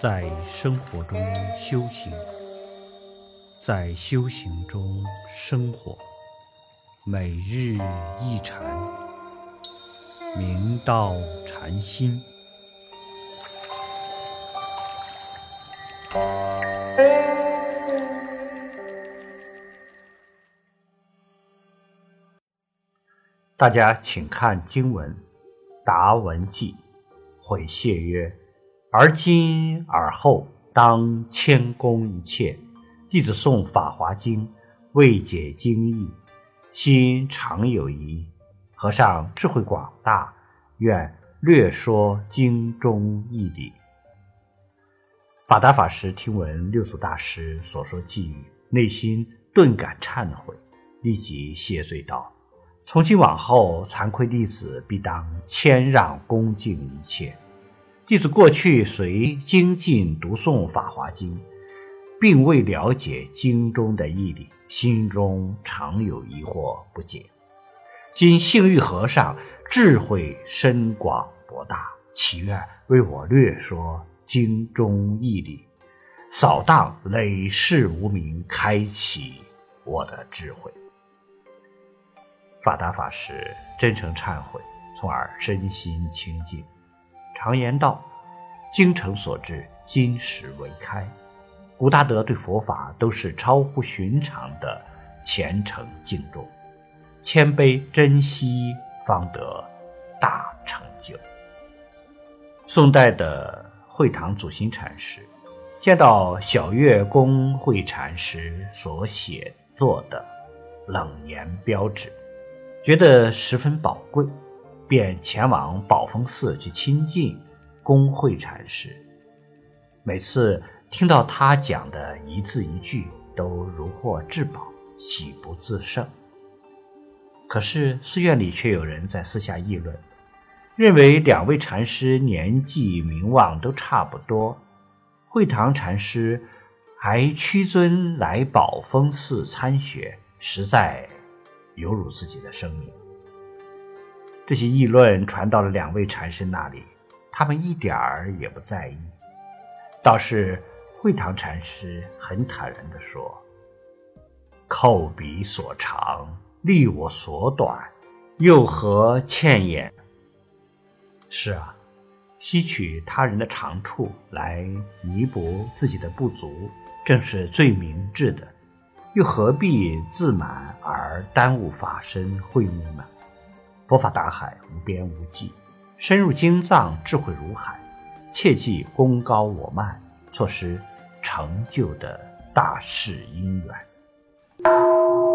在生活中修行，在修行中生活，每日一禅，明道禅心。大家请看经文，达文记，悔谢曰：“而今而后当谦恭一切。弟子诵《法华经》，未解经义，心常有疑。和尚智慧广大，愿略说经中义理。”法达法师听闻六祖大师所说寄语，内心顿感忏悔，立即谢罪道。从今往后，惭愧弟子必当谦让恭敬一切。弟子过去随精进读诵《法华经》，并未了解经中的义理，心中常有疑惑不解。今幸遇和尚智慧深广博大，祈愿为我略说经中义理，扫荡累世无明，开启我的智慧。法达法师真诚忏悔，从而身心清净。常言道：“精诚所至，金石为开。”古大德对佛法都是超乎寻常的虔诚敬重，谦卑珍惜，方得大成就。宋代的会堂祖心禅师见到小月公会禅师所写作的冷言标志。觉得十分宝贵，便前往宝峰寺去亲近公会禅师。每次听到他讲的一字一句，都如获至宝，喜不自胜。可是寺院里却有人在私下议论，认为两位禅师年纪名望都差不多，会堂禅师还屈尊来宝峰寺参学，实在。有辱自己的生命。这些议论传到了两位禅师那里，他们一点儿也不在意。倒是慧堂禅师很坦然地说：“叩彼所长，立我所短，又何欠言？”是啊，吸取他人的长处来弥补自己的不足，正是最明智的。又何必自满而耽误法身慧命呢？佛法大海无边无际，深入经藏，智慧如海，切记功高我慢，错失成就的大事因缘。